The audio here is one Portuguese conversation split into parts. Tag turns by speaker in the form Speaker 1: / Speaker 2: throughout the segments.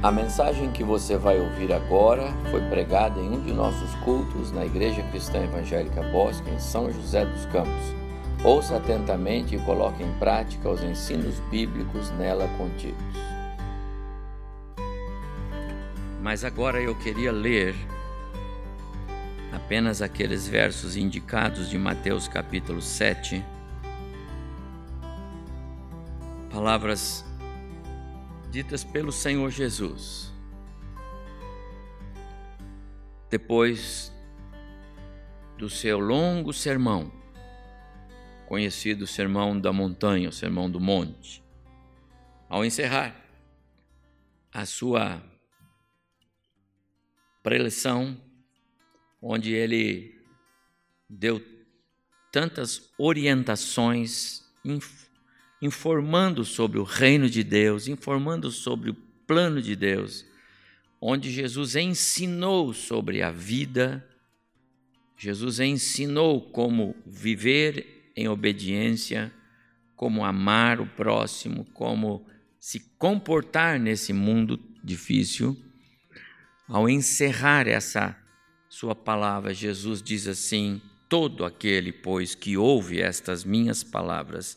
Speaker 1: A mensagem que você vai ouvir agora foi pregada em um de nossos cultos na Igreja Cristã Evangélica Bosque, em São José dos Campos. Ouça atentamente e coloque em prática os ensinos bíblicos nela contidos. Mas agora eu queria ler apenas aqueles versos indicados de Mateus capítulo 7. Palavras ditas pelo Senhor Jesus. Depois do seu longo sermão, conhecido Sermão da Montanha, o Sermão do Monte, ao encerrar a sua preleção, onde ele deu tantas orientações informando sobre o reino de Deus, informando sobre o plano de Deus, onde Jesus ensinou sobre a vida, Jesus ensinou como viver em obediência, como amar o próximo, como se comportar nesse mundo difícil. Ao encerrar essa sua palavra, Jesus diz assim: Todo aquele, pois, que ouve estas minhas palavras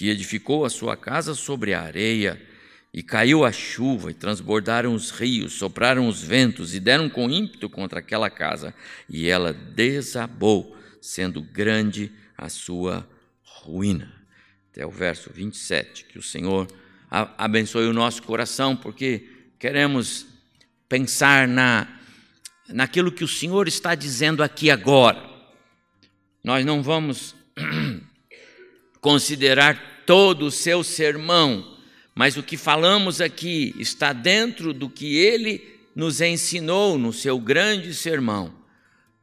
Speaker 1: que edificou a sua casa sobre a areia, e caiu a chuva, e transbordaram os rios, sopraram os ventos, e deram com ímpeto contra aquela casa, e ela desabou, sendo grande a sua ruína. Até o verso 27, que o Senhor abençoe o nosso coração, porque queremos pensar na, naquilo que o Senhor está dizendo aqui agora. Nós não vamos considerar todo o seu sermão, mas o que falamos aqui está dentro do que ele nos ensinou no seu grande sermão.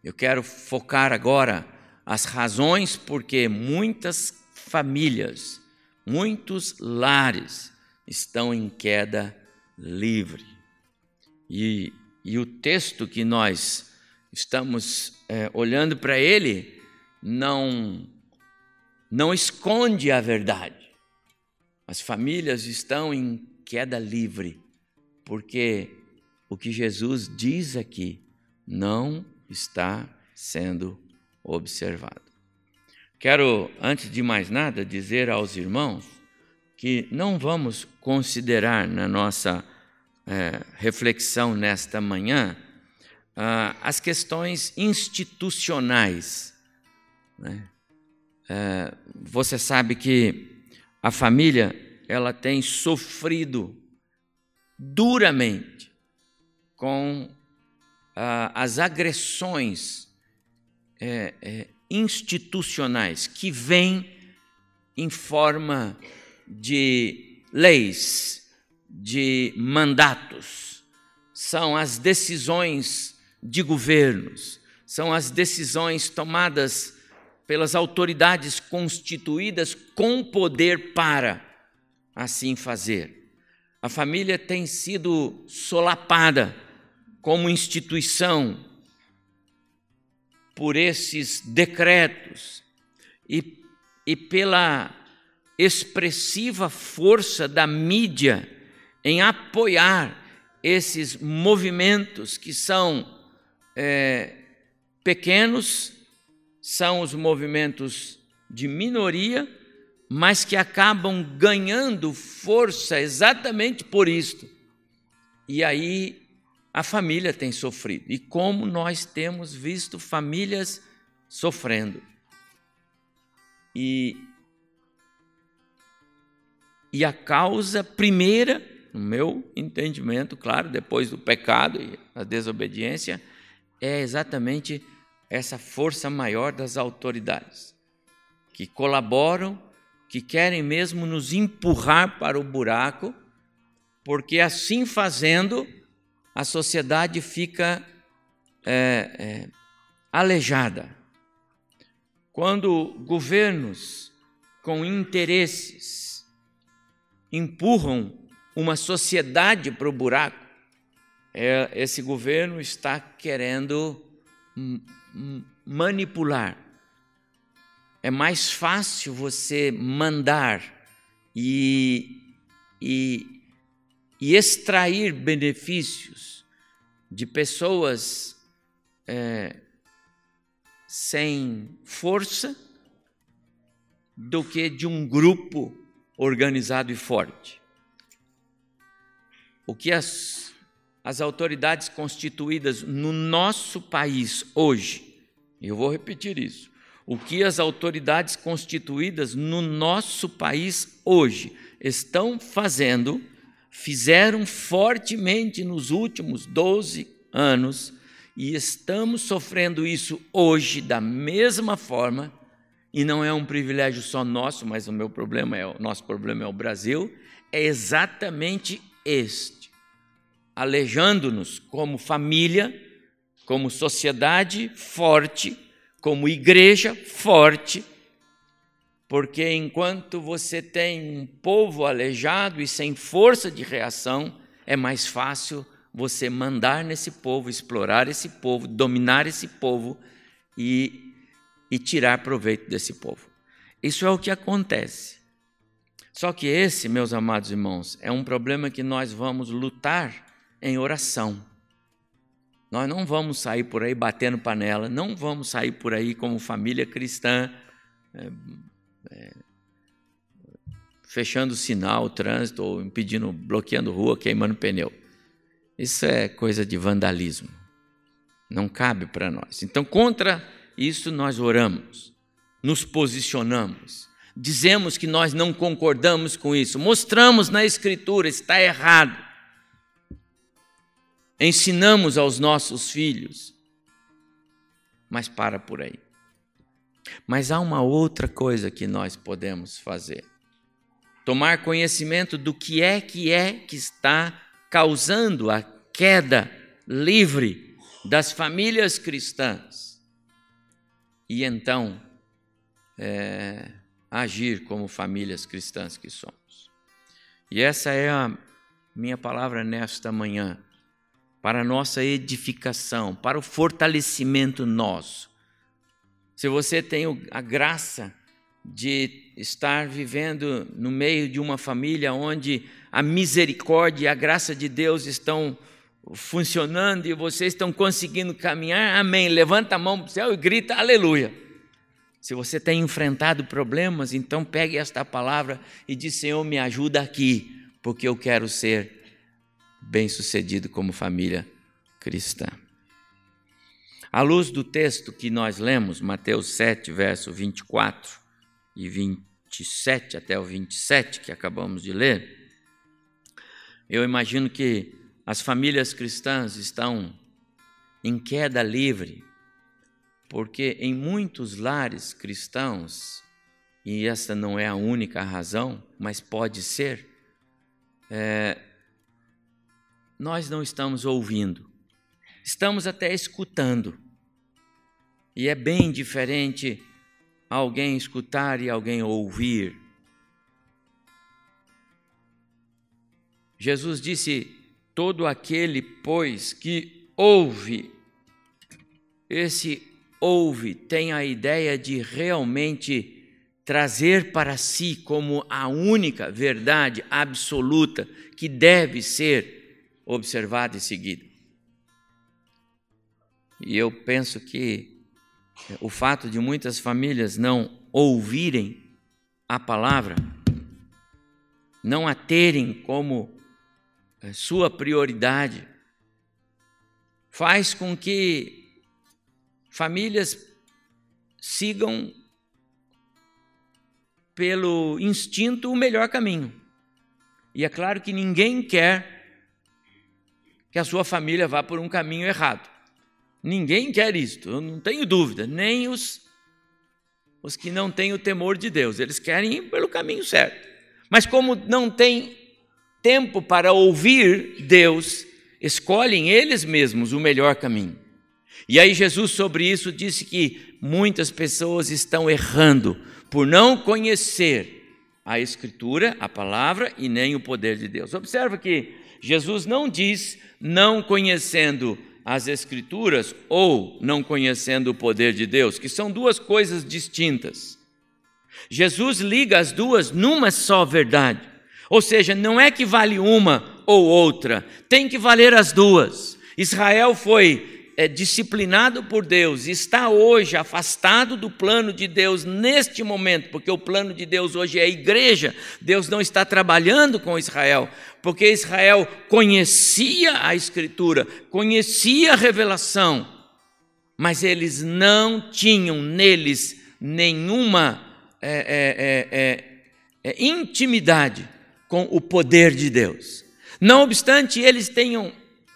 Speaker 1: Eu quero focar agora as razões porque muitas famílias, muitos lares estão em queda livre. E, e o texto que nós estamos é, olhando para ele não não esconde a verdade. As famílias estão em queda livre, porque o que Jesus diz aqui não está sendo observado. Quero, antes de mais nada, dizer aos irmãos que não vamos considerar na nossa é, reflexão nesta manhã ah, as questões institucionais. Né? É, você sabe que a família ela tem sofrido duramente com ah, as agressões é, é, institucionais que vêm em forma de leis, de mandatos, são as decisões de governos, são as decisões tomadas pelas autoridades constituídas com poder para assim fazer. A família tem sido solapada como instituição por esses decretos e, e pela expressiva força da mídia em apoiar esses movimentos que são é, pequenos são os movimentos de minoria, mas que acabam ganhando força exatamente por isto. E aí a família tem sofrido. E como nós temos visto famílias sofrendo. E, e a causa primeira, no meu entendimento, claro, depois do pecado e a desobediência, é exatamente essa força maior das autoridades, que colaboram, que querem mesmo nos empurrar para o buraco, porque assim fazendo, a sociedade fica é, é, aleijada. Quando governos com interesses empurram uma sociedade para o buraco, é, esse governo está querendo manipular. É mais fácil você mandar e, e, e extrair benefícios de pessoas é, sem força do que de um grupo organizado e forte. O que as, as autoridades constituídas no nosso país hoje, eu vou repetir isso, o que as autoridades constituídas no nosso país hoje estão fazendo, fizeram fortemente nos últimos 12 anos e estamos sofrendo isso hoje da mesma forma, e não é um privilégio só nosso, mas o meu problema é o nosso problema é o Brasil, é exatamente este. Aleijando-nos como família, como sociedade forte, como igreja forte, porque enquanto você tem um povo aleijado e sem força de reação, é mais fácil você mandar nesse povo, explorar esse povo, dominar esse povo e, e tirar proveito desse povo. Isso é o que acontece. Só que esse, meus amados irmãos, é um problema que nós vamos lutar em oração. Nós não vamos sair por aí batendo panela, não vamos sair por aí como família cristã, é, é, fechando sinal, trânsito, ou impedindo, bloqueando rua, queimando pneu. Isso é coisa de vandalismo. Não cabe para nós. Então, contra isso, nós oramos, nos posicionamos, dizemos que nós não concordamos com isso, mostramos na Escritura, está errado. Ensinamos aos nossos filhos, mas para por aí. Mas há uma outra coisa que nós podemos fazer: tomar conhecimento do que é que é que está causando a queda livre das famílias cristãs. E então, é, agir como famílias cristãs que somos. E essa é a minha palavra nesta manhã, para a nossa edificação, para o fortalecimento nosso. Se você tem a graça de estar vivendo no meio de uma família onde a misericórdia e a graça de Deus estão funcionando e vocês estão conseguindo caminhar, amém. Levanta a mão para o céu e grita aleluia. Se você tem enfrentado problemas, então pegue esta palavra e diz: Senhor, me ajuda aqui, porque eu quero ser bem-sucedido como família cristã. À luz do texto que nós lemos, Mateus 7, verso 24 e 27 até o 27, que acabamos de ler, eu imagino que as famílias cristãs estão em queda livre, porque em muitos lares cristãos, e essa não é a única razão, mas pode ser, é, nós não estamos ouvindo, estamos até escutando. E é bem diferente alguém escutar e alguém ouvir. Jesus disse: Todo aquele, pois, que ouve, esse ouve tem a ideia de realmente trazer para si como a única verdade absoluta que deve ser observada e seguida. E eu penso que o fato de muitas famílias não ouvirem a palavra, não a terem como é sua prioridade, faz com que famílias sigam pelo instinto o melhor caminho. E é claro que ninguém quer que a sua família vá por um caminho errado. Ninguém quer isto, eu não tenho dúvida, nem os, os que não têm o temor de Deus, eles querem ir pelo caminho certo. Mas como não tem tempo para ouvir Deus escolhem eles mesmos o melhor caminho. E aí Jesus sobre isso disse que muitas pessoas estão errando por não conhecer a escritura, a palavra e nem o poder de Deus. Observa que Jesus não diz não conhecendo as escrituras ou não conhecendo o poder de Deus, que são duas coisas distintas. Jesus liga as duas numa só verdade. Ou seja, não é que vale uma ou outra, tem que valer as duas. Israel foi é disciplinado por Deus, está hoje afastado do plano de Deus neste momento, porque o plano de Deus hoje é a igreja, Deus não está trabalhando com Israel, porque Israel conhecia a Escritura, conhecia a revelação, mas eles não tinham neles nenhuma é, é, é, é intimidade com o poder de Deus. Não obstante eles tenham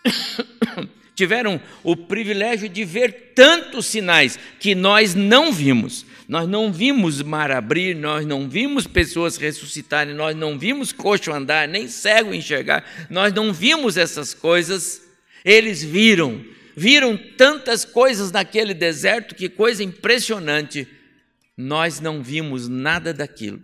Speaker 1: tiveram o privilégio de ver tantos sinais que nós não vimos. Nós não vimos mar abrir, nós não vimos pessoas ressuscitarem, nós não vimos coxo andar, nem cego enxergar, nós não vimos essas coisas. Eles viram, viram tantas coisas naquele deserto, que coisa impressionante. Nós não vimos nada daquilo.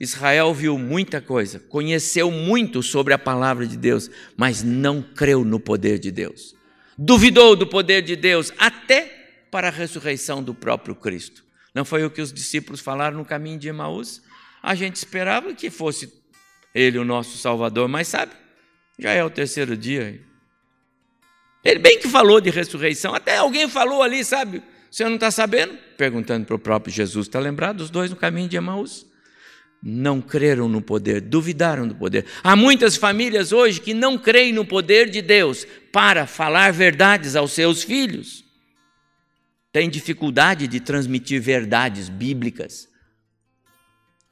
Speaker 1: Israel viu muita coisa, conheceu muito sobre a palavra de Deus, mas não creu no poder de Deus duvidou do poder de Deus até para a ressurreição do próprio Cristo. Não foi o que os discípulos falaram no caminho de Emaús? A gente esperava que fosse ele o nosso Salvador, mas sabe, já é o terceiro dia. Ele bem que falou de ressurreição, até alguém falou ali, sabe? O senhor não está sabendo? Perguntando para o próprio Jesus. Está lembrado? Os dois no caminho de Emaús não creram no poder, duvidaram do poder. Há muitas famílias hoje que não creem no poder de Deus para falar verdades aos seus filhos. Tem dificuldade de transmitir verdades bíblicas,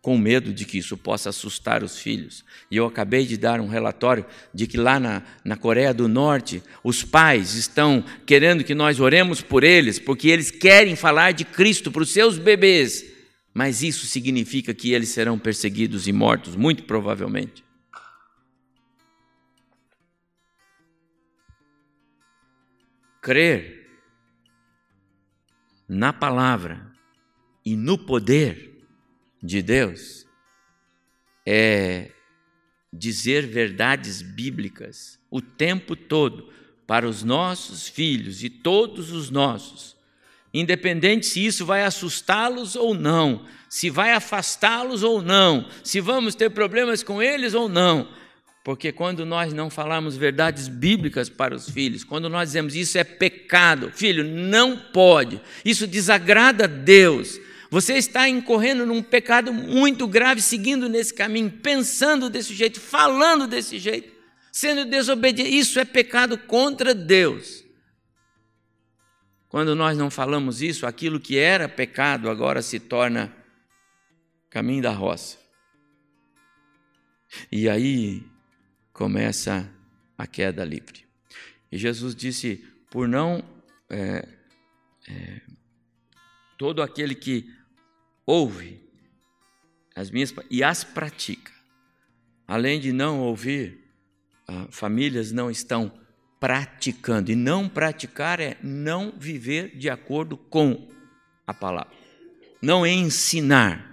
Speaker 1: com medo de que isso possa assustar os filhos. E eu acabei de dar um relatório de que lá na, na Coreia do Norte, os pais estão querendo que nós oremos por eles, porque eles querem falar de Cristo para os seus bebês mas isso significa que eles serão perseguidos e mortos, muito provavelmente. Crer na palavra e no poder de Deus é dizer verdades bíblicas o tempo todo para os nossos filhos e todos os nossos independente se isso vai assustá-los ou não, se vai afastá-los ou não, se vamos ter problemas com eles ou não. Porque quando nós não falamos verdades bíblicas para os filhos, quando nós dizemos isso é pecado, filho, não pode, isso desagrada a Deus. Você está incorrendo num pecado muito grave, seguindo nesse caminho, pensando desse jeito, falando desse jeito, sendo desobediente. Isso é pecado contra Deus. Quando nós não falamos isso, aquilo que era pecado agora se torna caminho da roça. E aí começa a queda livre. E Jesus disse: por não. É, é, todo aquele que ouve as minhas e as pratica, além de não ouvir, ah, famílias não estão praticando. E não praticar é não viver de acordo com a palavra. Não é ensinar.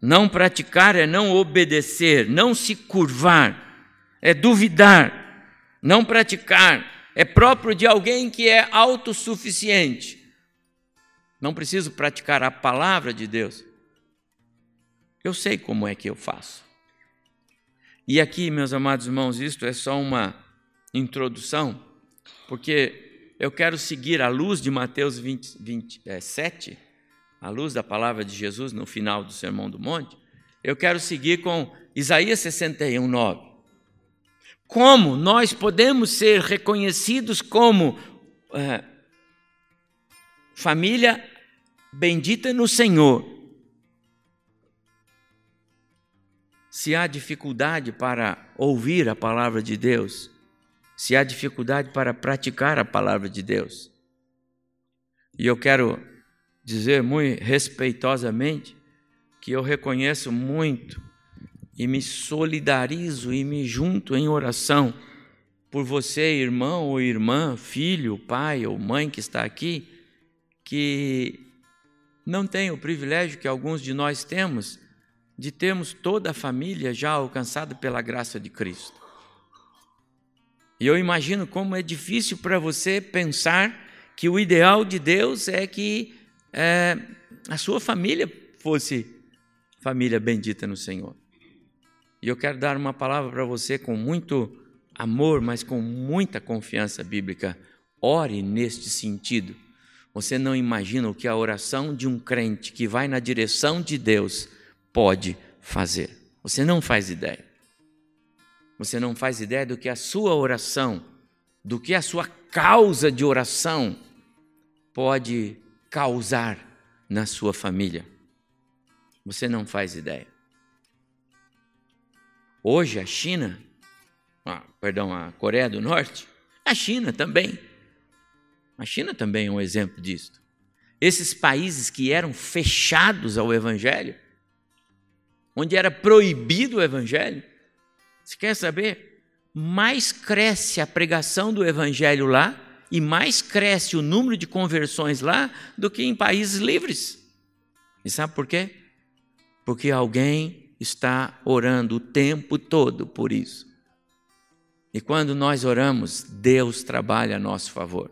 Speaker 1: Não praticar é não obedecer, não se curvar, é duvidar. Não praticar é próprio de alguém que é autossuficiente. Não preciso praticar a palavra de Deus. Eu sei como é que eu faço. E aqui, meus amados irmãos, isto é só uma introdução, porque eu quero seguir a luz de Mateus 20, 27, é, a luz da palavra de Jesus no final do Sermão do Monte, eu quero seguir com Isaías 61, 9. Como nós podemos ser reconhecidos como é, família bendita no Senhor, se há dificuldade para ouvir a palavra de Deus, se há dificuldade para praticar a palavra de Deus. E eu quero dizer muito respeitosamente que eu reconheço muito e me solidarizo e me junto em oração por você, irmão ou irmã, filho, pai ou mãe que está aqui, que não tem o privilégio que alguns de nós temos de termos toda a família já alcançada pela graça de Cristo. E eu imagino como é difícil para você pensar que o ideal de Deus é que é, a sua família fosse família bendita no Senhor. E eu quero dar uma palavra para você com muito amor, mas com muita confiança bíblica. Ore neste sentido. Você não imagina o que a oração de um crente que vai na direção de Deus pode fazer. Você não faz ideia. Você não faz ideia do que a sua oração, do que a sua causa de oração pode causar na sua família. Você não faz ideia. Hoje a China, ah, perdão, a Coreia do Norte, a China também. A China também é um exemplo disso. Esses países que eram fechados ao Evangelho, onde era proibido o Evangelho, você quer saber? Mais cresce a pregação do Evangelho lá e mais cresce o número de conversões lá do que em países livres. E sabe por quê? porque alguém está orando o tempo todo por isso. E quando nós oramos, Deus trabalha a nosso favor.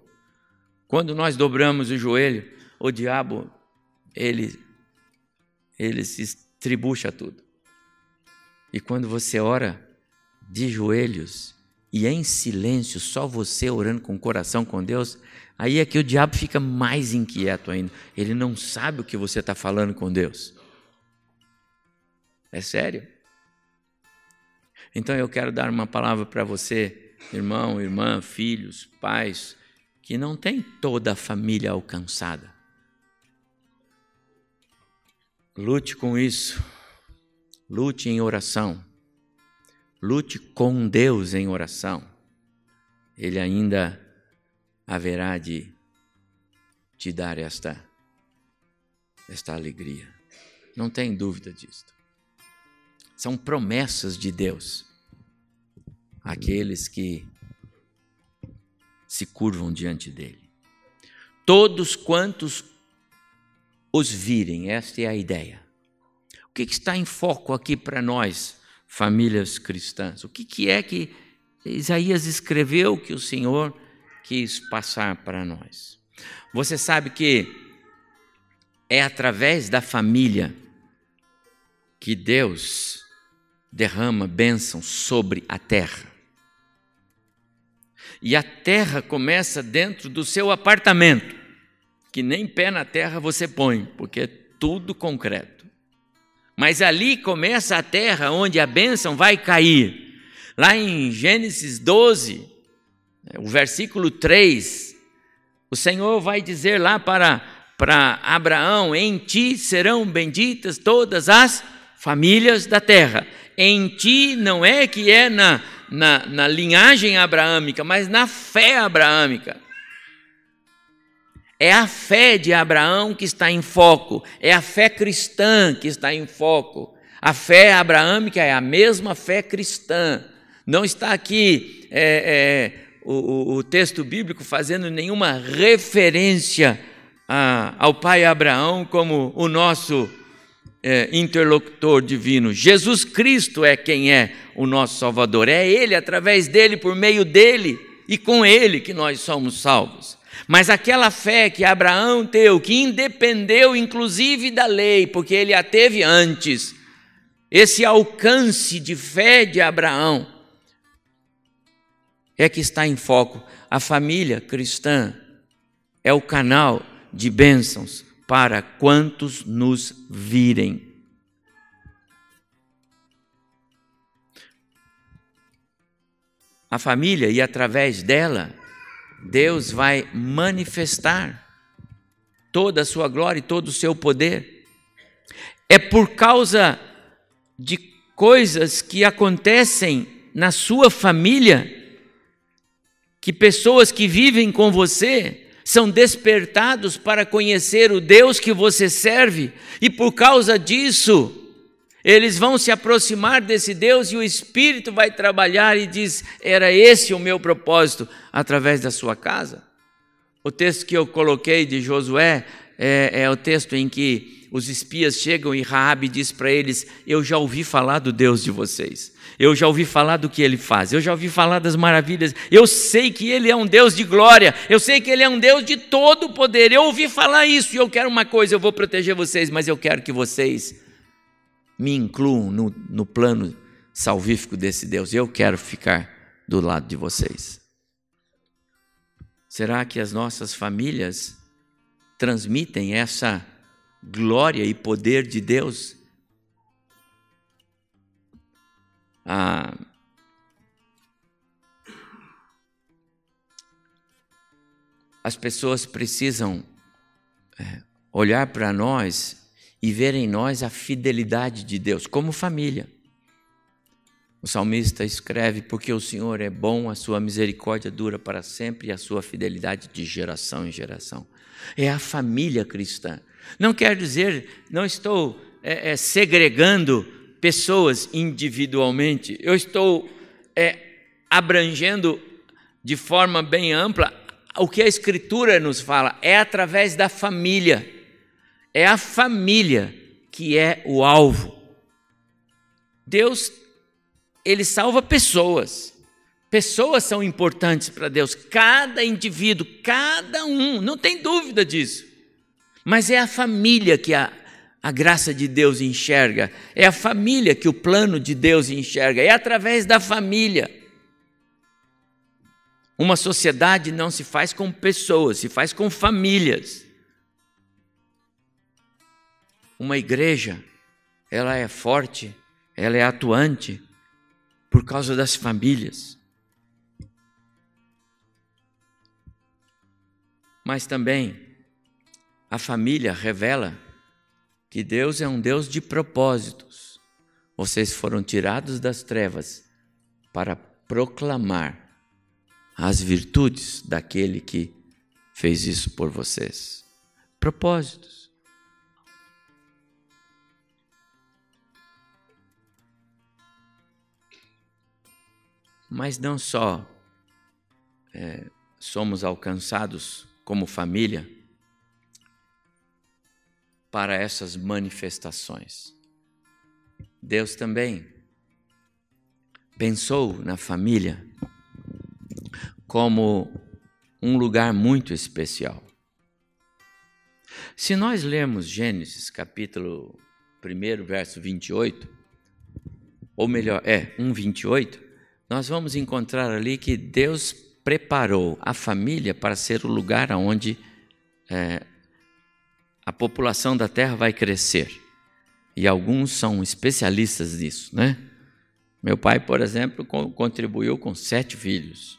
Speaker 1: Quando nós dobramos o joelho, o diabo, ele, ele se estribucha tudo. E quando você ora de joelhos e em silêncio, só você orando com o coração com Deus, aí é que o diabo fica mais inquieto ainda. Ele não sabe o que você está falando com Deus. É sério. Então eu quero dar uma palavra para você, irmão, irmã, filhos, pais, que não tem toda a família alcançada. Lute com isso. Lute em oração. Lute com Deus em oração. Ele ainda haverá de te dar esta esta alegria. Não tem dúvida disso. São promessas de Deus. Aqueles que se curvam diante dele. Todos quantos os virem, esta é a ideia. O que, está em foco aqui para nós, famílias cristãs? O que, que é que Isaías escreveu que o Senhor quis passar para nós? Você sabe que é através da família que Deus derrama bênção sobre a terra. E a terra começa dentro do seu apartamento, que nem pé na terra você põe, porque é tudo concreto. Mas ali começa a terra onde a bênção vai cair. Lá em Gênesis 12, o versículo 3, o Senhor vai dizer lá para, para Abraão: Em ti serão benditas todas as famílias da terra em ti não é que é na, na, na linhagem abraâmica, mas na fé abraâmica. É a fé de Abraão que está em foco, é a fé cristã que está em foco. A fé abraâmica é a mesma fé cristã. Não está aqui é, é, o, o, texto bíblico fazendo nenhuma referência a, ao pai Abraão como o nosso é, interlocutor divino. Jesus Cristo é quem é o nosso Salvador. É Ele, através dele, por meio dele e com Ele que nós somos salvos. Mas aquela fé que Abraão teve, que independeu inclusive da lei, porque ele a teve antes, esse alcance de fé de Abraão, é que está em foco. A família cristã é o canal de bênçãos para quantos nos virem. A família, e através dela, Deus vai manifestar toda a sua glória e todo o seu poder. É por causa de coisas que acontecem na sua família que pessoas que vivem com você são despertados para conhecer o Deus que você serve, e por causa disso, Eles vão se aproximar desse Deus e o Espírito vai trabalhar e diz: era esse o meu propósito através da sua casa. O texto que eu coloquei de Josué é, é o texto em que os espias chegam e Raabe diz para eles: Eu já ouvi falar do Deus de vocês. Eu já ouvi falar do que ele faz, eu já ouvi falar das maravilhas, eu sei que ele é um Deus de glória, eu sei que ele é um Deus de todo poder. Eu ouvi falar isso e eu quero uma coisa: eu vou proteger vocês, mas eu quero que vocês me incluam no, no plano salvífico desse Deus. Eu quero ficar do lado de vocês. Será que as nossas famílias transmitem essa glória e poder de Deus? As pessoas precisam é, olhar para nós e ver em nós a fidelidade de Deus, como família. O salmista escreve: Porque o Senhor é bom, a sua misericórdia dura para sempre e a sua fidelidade de geração em geração. É a família cristã. Não quer dizer, não estou é, é, segregando pessoas individualmente, eu estou é, abrangendo de forma bem ampla o que a Escritura nos fala, é através da família. É a família que é o alvo. Deus, ele salva pessoas. Pessoas são importantes para Deus, cada indivíduo, cada um, não tem dúvida disso. Mas é a família que a, a graça de Deus enxerga, é a família que o plano de Deus enxerga, é através da família. Uma sociedade não se faz com pessoas, se faz com famílias. Uma igreja, ela é forte, ela é atuante por causa das famílias. Mas também a família revela que Deus é um Deus de propósitos. Vocês foram tirados das trevas para proclamar as virtudes daquele que fez isso por vocês. Propósitos. Mas não só é, somos alcançados como família para essas manifestações. Deus também pensou na família como um lugar muito especial. Se nós lermos Gênesis capítulo 1, verso 28, ou melhor, é, 1, 28, nós vamos encontrar ali que Deus preparou a família para ser o lugar onde é, a população da terra vai crescer. E alguns são especialistas nisso, né? Meu pai, por exemplo, contribuiu com sete filhos.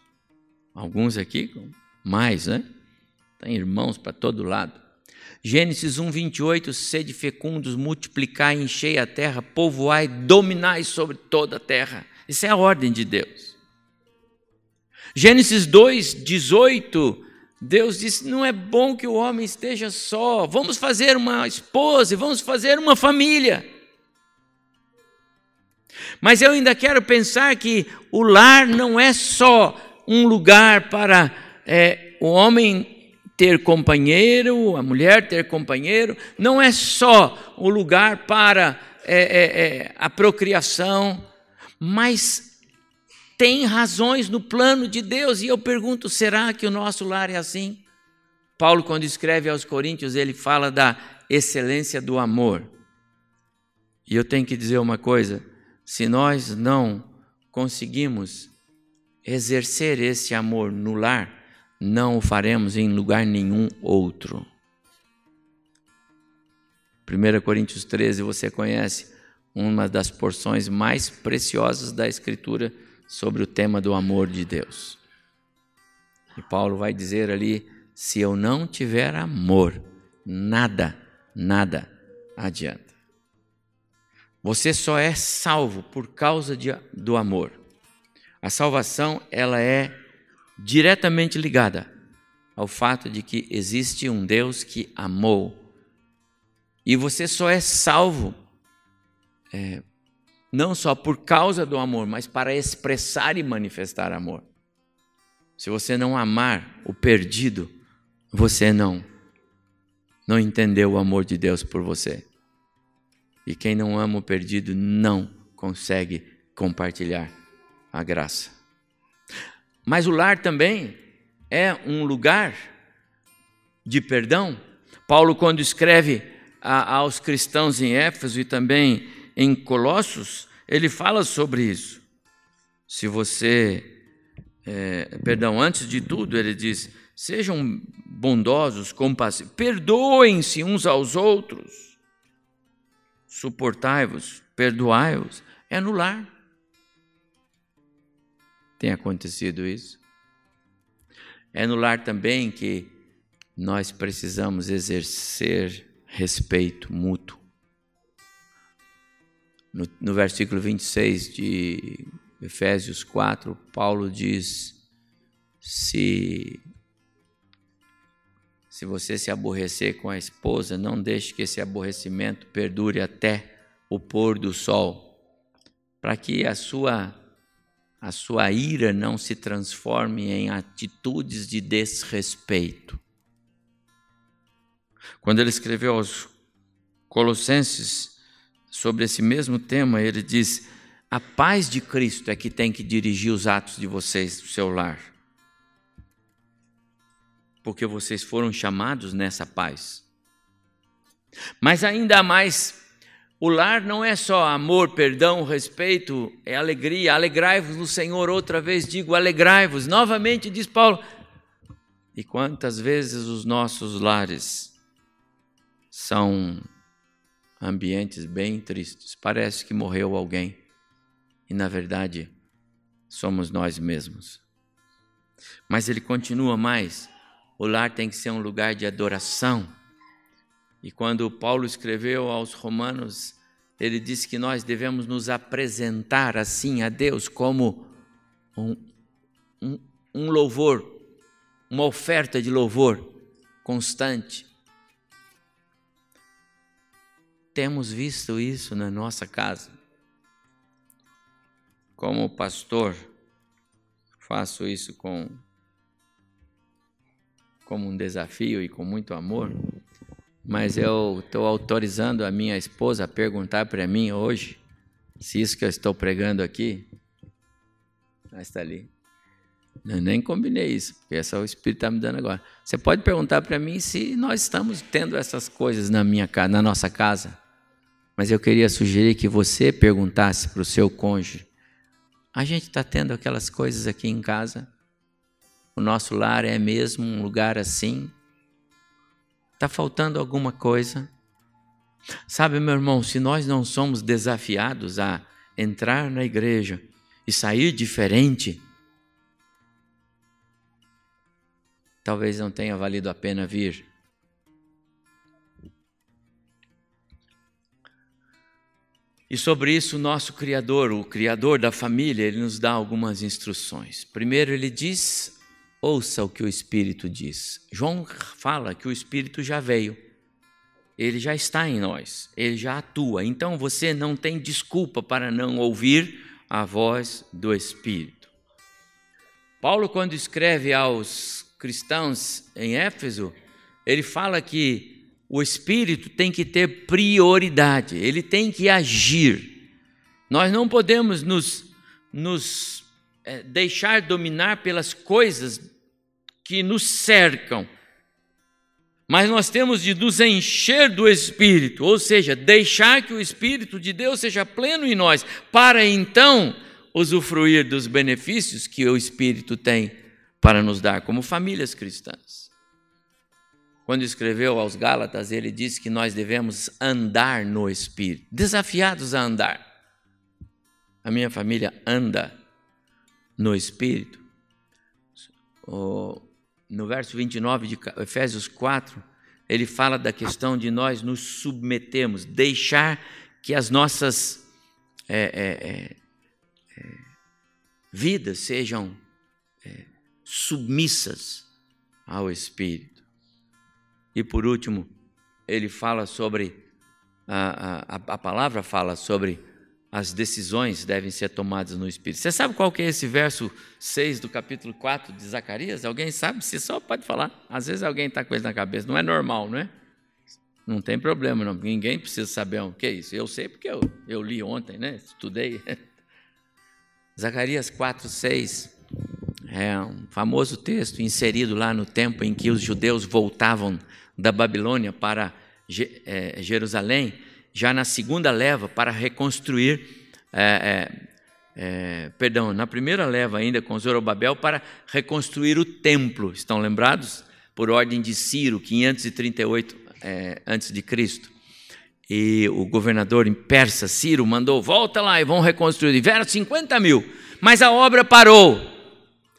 Speaker 1: Alguns aqui com mais, né? Tem irmãos para todo lado. Gênesis 1, 28, sede fecundos, multiplicai, enchei a terra, povoai, dominai sobre toda a terra. Isso é a ordem de Deus. Gênesis 2, 18, Deus disse: Não é bom que o homem esteja só, vamos fazer uma esposa, vamos fazer uma família. Mas eu ainda quero pensar que o lar não é só um lugar para é, o homem ter companheiro, a mulher ter companheiro, não é só o lugar para é, é, é a procriação, mas tem razões no plano de Deus. E eu pergunto: será que o nosso lar é assim? Paulo, quando escreve aos Coríntios, ele fala da excelência do amor. E eu tenho que dizer uma coisa: se nós não conseguimos exercer esse amor no lar, não o faremos em lugar nenhum outro. 1 Coríntios 13, você conhece uma das porções mais preciosas da Escritura sobre o tema do amor de Deus. E Paulo vai dizer ali: se eu não tiver amor, nada, nada adianta. Você só é salvo por causa de, do amor. A salvação ela é diretamente ligada ao fato de que existe um Deus que amou. E você só é salvo é, não só por causa do amor, mas para expressar e manifestar amor. Se você não amar o perdido, você não não entendeu o amor de Deus por você. E quem não ama o perdido não consegue compartilhar a graça. Mas o lar também é um lugar de perdão. Paulo, quando escreve a, aos cristãos em Éfeso e também em Colossos, ele fala sobre isso. Se você, é, perdão, antes de tudo, ele diz: sejam bondosos, compassivos, perdoem-se uns aos outros, suportai-vos, perdoai-vos. É no lar. Tem acontecido isso? É no lar também que nós precisamos exercer respeito mútuo. No, no versículo 26 de Efésios 4, Paulo diz: se, se você se aborrecer com a esposa, não deixe que esse aborrecimento perdure até o pôr do sol, para que a sua a sua ira não se transforme em atitudes de desrespeito. Quando ele escreveu aos Colossenses sobre esse mesmo tema, ele diz: A paz de Cristo é que tem que dirigir os atos de vocês, do seu lar. Porque vocês foram chamados nessa paz. Mas ainda mais o lar não é só amor, perdão, respeito, é alegria. Alegrai-vos no Senhor, outra vez digo, alegrai-vos. Novamente diz Paulo. E quantas vezes os nossos lares são ambientes bem tristes. Parece que morreu alguém e, na verdade, somos nós mesmos. Mas ele continua mais: o lar tem que ser um lugar de adoração e quando Paulo escreveu aos Romanos, ele disse que nós devemos nos apresentar assim a Deus como um, um, um louvor, uma oferta de louvor constante. Temos visto isso na nossa casa. Como pastor, faço isso com como um desafio e com muito amor mas eu estou autorizando a minha esposa a perguntar para mim hoje se isso que eu estou pregando aqui. Ah, está ali. Eu nem combinei isso, porque é o Espírito está me dando agora. Você pode perguntar para mim se nós estamos tendo essas coisas na, minha, na nossa casa. Mas eu queria sugerir que você perguntasse para o seu cônjuge: a gente está tendo aquelas coisas aqui em casa? O nosso lar é mesmo um lugar assim? Está faltando alguma coisa? Sabe, meu irmão, se nós não somos desafiados a entrar na igreja e sair diferente, talvez não tenha valido a pena vir. E sobre isso, o nosso Criador, o Criador da família, ele nos dá algumas instruções. Primeiro, ele diz ouça o que o Espírito diz. João fala que o Espírito já veio, ele já está em nós, ele já atua. Então você não tem desculpa para não ouvir a voz do Espírito. Paulo, quando escreve aos cristãos em Éfeso, ele fala que o Espírito tem que ter prioridade, ele tem que agir. Nós não podemos nos, nos é, deixar dominar pelas coisas que nos cercam. Mas nós temos de nos encher do Espírito, ou seja, deixar que o Espírito de Deus seja pleno em nós, para então usufruir dos benefícios que o Espírito tem para nos dar como famílias cristãs. Quando escreveu aos Gálatas, ele disse que nós devemos andar no Espírito, desafiados a andar. A minha família anda no Espírito. No verso 29 de Efésios 4, ele fala da questão de nós nos submetermos, deixar que as nossas é, é, é, é vidas sejam é, submissas ao Espírito. E por último, ele fala sobre a, a, a palavra fala sobre as decisões devem ser tomadas no Espírito. Você sabe qual que é esse verso 6 do capítulo 4 de Zacarias? Alguém sabe? Você só pode falar. Às vezes alguém está com ele na cabeça. Não é normal, não é? Não tem problema, não. Ninguém precisa saber o que é isso. Eu sei porque eu, eu li ontem, né? Estudei. Zacarias 4, 6 é um famoso texto inserido lá no tempo em que os judeus voltavam da Babilônia para é, Jerusalém já na segunda leva para reconstruir, é, é, é, perdão, na primeira leva ainda com Zorobabel para reconstruir o templo. Estão lembrados? Por ordem de Ciro, 538 é, antes de Cristo. E o governador em Persa, Ciro, mandou: volta lá e vão reconstruir. Vieram 50 mil, mas a obra parou.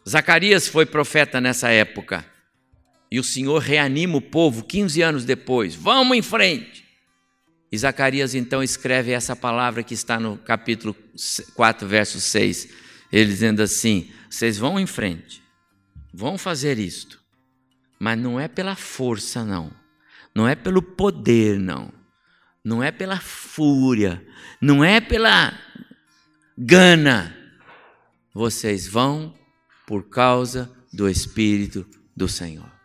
Speaker 1: Zacarias foi profeta nessa época. E o Senhor reanima o povo 15 anos depois. Vamos em frente. E Zacarias então escreve essa palavra que está no capítulo 4, verso 6. Ele dizendo assim: vocês vão em frente, vão fazer isto, mas não é pela força, não, não é pelo poder, não, não é pela fúria, não é pela gana. Vocês vão por causa do Espírito do Senhor.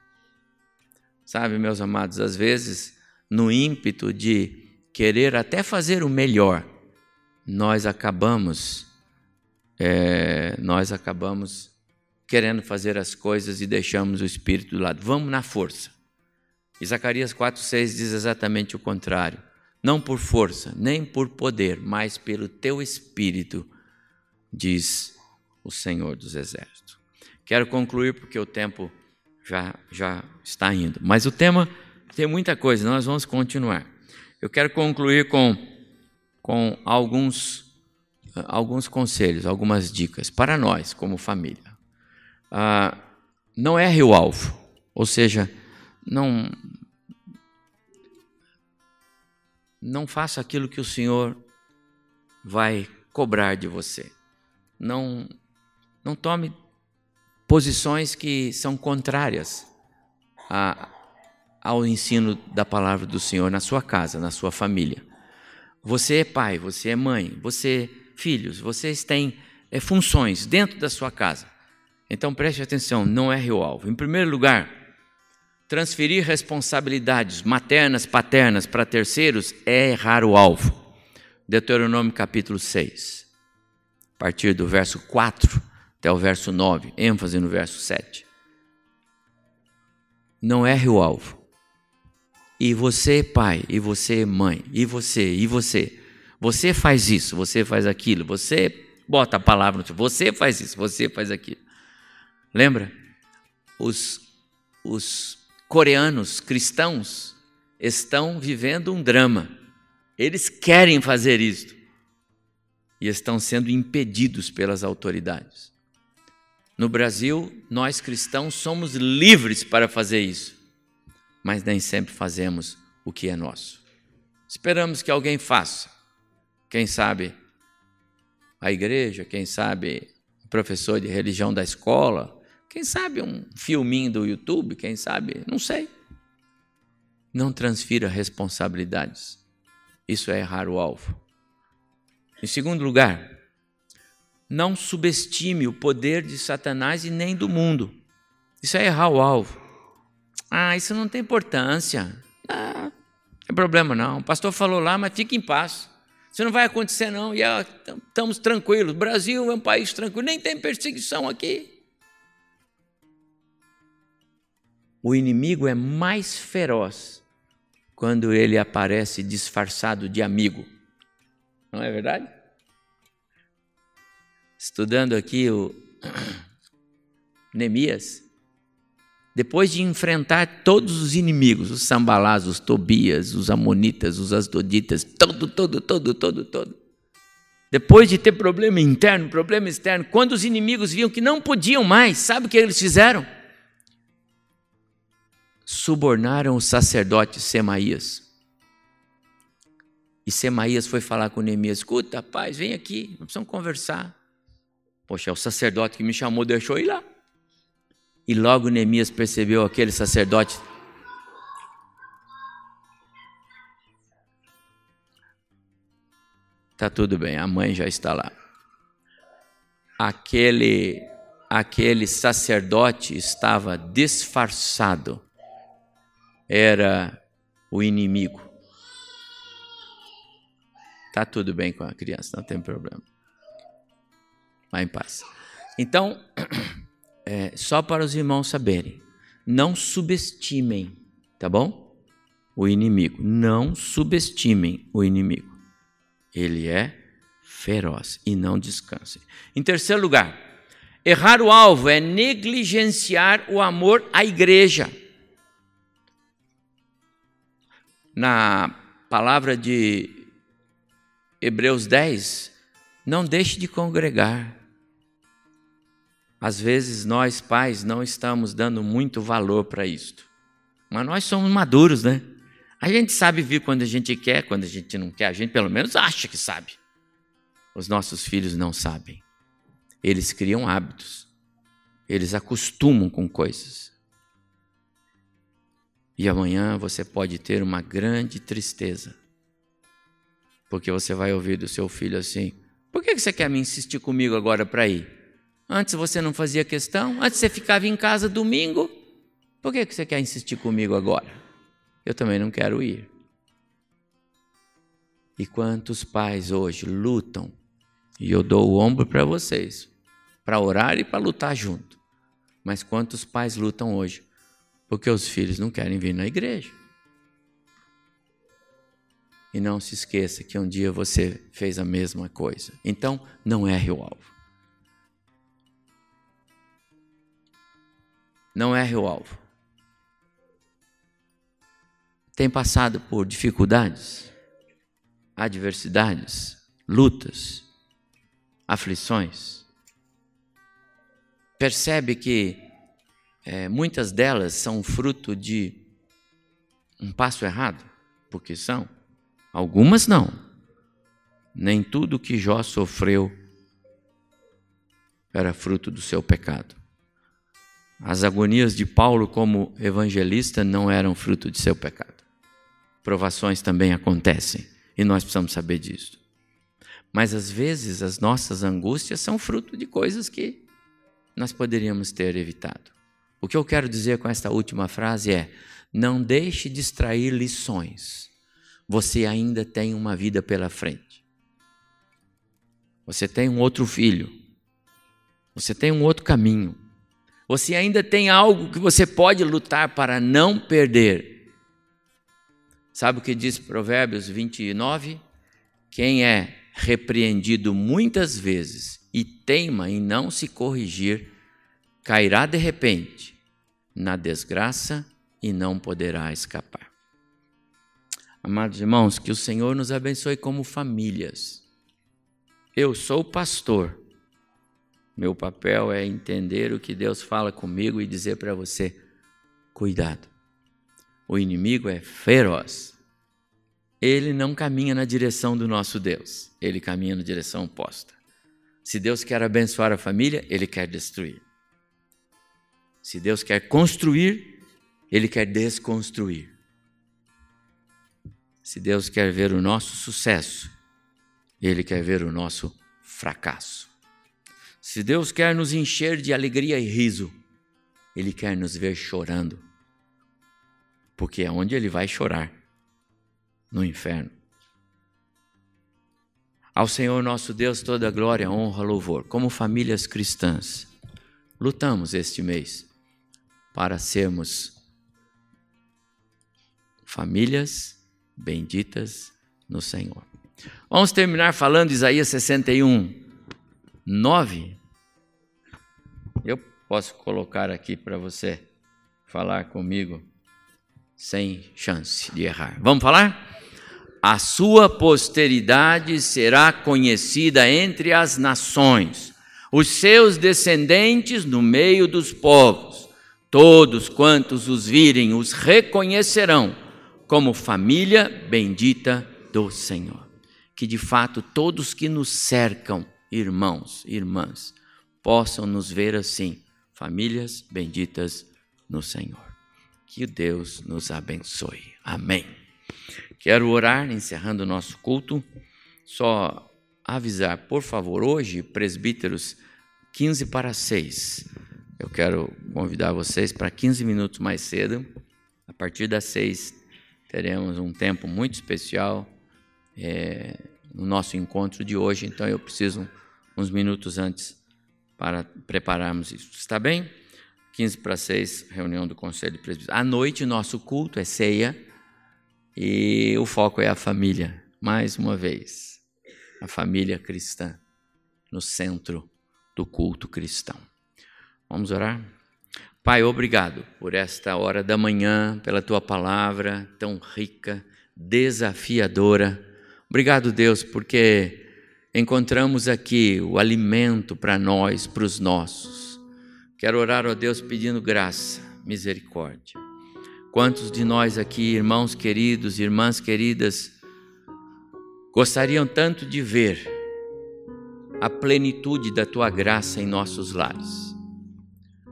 Speaker 1: Sabe, meus amados, às vezes, no ímpeto de querer até fazer o melhor, nós acabamos, é, nós acabamos querendo fazer as coisas e deixamos o Espírito do lado. Vamos na força. E Zacarias 4,6 diz exatamente o contrário. Não por força, nem por poder, mas pelo teu Espírito, diz o Senhor dos Exércitos. Quero concluir porque o tempo já, já está indo. Mas o tema tem muita coisa, nós vamos continuar. Eu quero concluir com, com alguns, alguns conselhos, algumas dicas para nós, como família. Ah, não erre o alvo, ou seja, não, não faça aquilo que o Senhor vai cobrar de você. Não, não tome posições que são contrárias a, ao ensino da palavra do Senhor na sua casa, na sua família. Você é pai, você é mãe, você filhos, vocês têm é, funções dentro da sua casa. Então preste atenção, não erre o alvo. Em primeiro lugar, transferir responsabilidades maternas, paternas para terceiros é errar o alvo. Deuteronômio capítulo 6, a partir do verso 4 até o verso 9, ênfase no verso 7. Não erre o alvo. E você, pai, e você, mãe, e você, e você. Você faz isso, você faz aquilo, você bota a palavra, você faz isso, você faz aquilo. Lembra? Os, os coreanos cristãos estão vivendo um drama. Eles querem fazer isso e estão sendo impedidos pelas autoridades. No Brasil, nós cristãos somos livres para fazer isso mas nem sempre fazemos o que é nosso. Esperamos que alguém faça. Quem sabe a igreja, quem sabe o professor de religião da escola, quem sabe um filminho do YouTube, quem sabe, não sei. Não transfira responsabilidades. Isso é errar o alvo. Em segundo lugar, não subestime o poder de Satanás e nem do mundo. Isso é errar o alvo. Ah, isso não tem importância. Ah, não tem problema não. O pastor falou lá, mas fique em paz. Isso não vai acontecer não. E ah, estamos tranquilos. O Brasil é um país tranquilo, nem tem perseguição aqui. O inimigo é mais feroz quando ele aparece disfarçado de amigo. Não é verdade? Estudando aqui o Neemias, depois de enfrentar todos os inimigos, os sambalás, os tobias, os amonitas, os asdoditas, todo, todo, todo, todo, todo. Depois de ter problema interno, problema externo, quando os inimigos viam que não podiam mais, sabe o que eles fizeram? Subornaram o sacerdote Semaías. E Semaías foi falar com Neemias: escuta, rapaz, vem aqui, nós precisamos conversar. Poxa, é o sacerdote que me chamou, deixou ir lá. E logo Neemias percebeu aquele sacerdote. Tá tudo bem, a mãe já está lá. Aquele aquele sacerdote estava disfarçado. Era o inimigo. Tá tudo bem com a criança, não tem problema. Vai em paz. Então, é, só para os irmãos saberem, não subestimem, tá bom? O inimigo. Não subestimem o inimigo. Ele é feroz e não descansem. Em terceiro lugar, errar o alvo é negligenciar o amor à igreja. Na palavra de Hebreus 10, não deixe de congregar. Às vezes nós, pais, não estamos dando muito valor para isto. Mas nós somos maduros, né? A gente sabe vir quando a gente quer, quando a gente não quer. A gente pelo menos acha que sabe. Os nossos filhos não sabem. Eles criam hábitos. Eles acostumam com coisas. E amanhã você pode ter uma grande tristeza. Porque você vai ouvir do seu filho assim: por que você quer me insistir comigo agora para ir? Antes você não fazia questão? Antes você ficava em casa domingo? Por que você quer insistir comigo agora? Eu também não quero ir. E quantos pais hoje lutam, e eu dou o ombro para vocês, para orar e para lutar junto. Mas quantos pais lutam hoje porque os filhos não querem vir na igreja? E não se esqueça que um dia você fez a mesma coisa. Então, não erre o alvo. Não erre o alvo. Tem passado por dificuldades, adversidades, lutas, aflições. Percebe que é, muitas delas são fruto de um passo errado, porque são. Algumas não. Nem tudo que Jó sofreu era fruto do seu pecado. As agonias de Paulo como evangelista não eram fruto de seu pecado. Provações também acontecem e nós precisamos saber disso. Mas às vezes as nossas angústias são fruto de coisas que nós poderíamos ter evitado. O que eu quero dizer com esta última frase é: não deixe de extrair lições. Você ainda tem uma vida pela frente. Você tem um outro filho. Você tem um outro caminho. Você ainda tem algo que você pode lutar para não perder. Sabe o que diz Provérbios 29? Quem é repreendido muitas vezes e teima em não se corrigir, cairá de repente na desgraça e não poderá escapar. Amados irmãos, que o Senhor nos abençoe como famílias. Eu sou pastor meu papel é entender o que Deus fala comigo e dizer para você: cuidado, o inimigo é feroz. Ele não caminha na direção do nosso Deus, ele caminha na direção oposta. Se Deus quer abençoar a família, ele quer destruir. Se Deus quer construir, ele quer desconstruir. Se Deus quer ver o nosso sucesso, ele quer ver o nosso fracasso. Se Deus quer nos encher de alegria e riso, Ele quer nos ver chorando. Porque é onde Ele vai chorar no inferno. Ao Senhor nosso Deus toda glória, honra, louvor. Como famílias cristãs, lutamos este mês para sermos famílias benditas no Senhor. Vamos terminar falando Isaías 61, 9, eu posso colocar aqui para você falar comigo sem chance de errar. Vamos falar? A sua posteridade será conhecida entre as nações, os seus descendentes no meio dos povos. Todos quantos os virem os reconhecerão como família bendita do Senhor. Que de fato todos que nos cercam irmãos, irmãs, possam nos ver assim, famílias benditas no Senhor. Que Deus nos abençoe. Amém. Quero orar, encerrando o nosso culto, só avisar, por favor, hoje, presbíteros, 15 para 6. Eu quero convidar vocês para 15 minutos mais cedo. A partir das 6 teremos um tempo muito especial é, no nosso encontro de hoje, então eu preciso uns minutos antes para prepararmos isso. Está bem? 15 para 6, reunião do Conselho de Presbíteros. À noite, nosso culto é ceia e o foco é a família, mais uma vez. A família cristã no centro do culto cristão. Vamos orar? Pai, obrigado por esta hora da manhã, pela tua palavra tão rica, desafiadora. Obrigado, Deus, porque encontramos aqui o alimento para nós, para os nossos. Quero orar a Deus pedindo graça, misericórdia. Quantos de nós aqui, irmãos queridos, irmãs queridas, gostariam tanto de ver a plenitude da tua graça em nossos lares?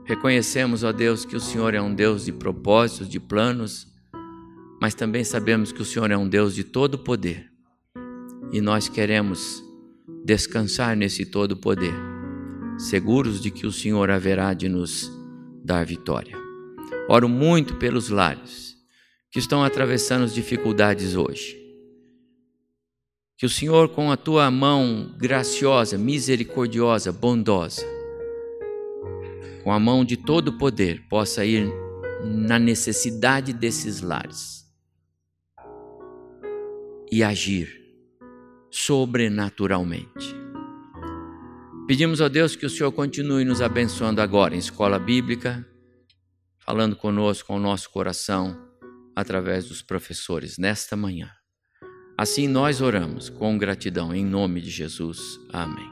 Speaker 1: Reconhecemos, ó Deus, que o Senhor é um Deus de propósitos, de planos, mas também sabemos que o Senhor é um Deus de todo poder. E nós queremos descansar nesse todo poder seguros de que o Senhor haverá de nos dar vitória. Oro muito pelos lares que estão atravessando as dificuldades hoje. Que o Senhor, com a tua mão graciosa, misericordiosa, bondosa, com a mão de todo poder, possa ir na necessidade desses lares e agir sobrenaturalmente. Pedimos a Deus que o Senhor continue nos abençoando agora em escola bíblica, falando conosco com o nosso coração através dos professores nesta manhã. Assim nós oramos com gratidão em nome de Jesus. Amém.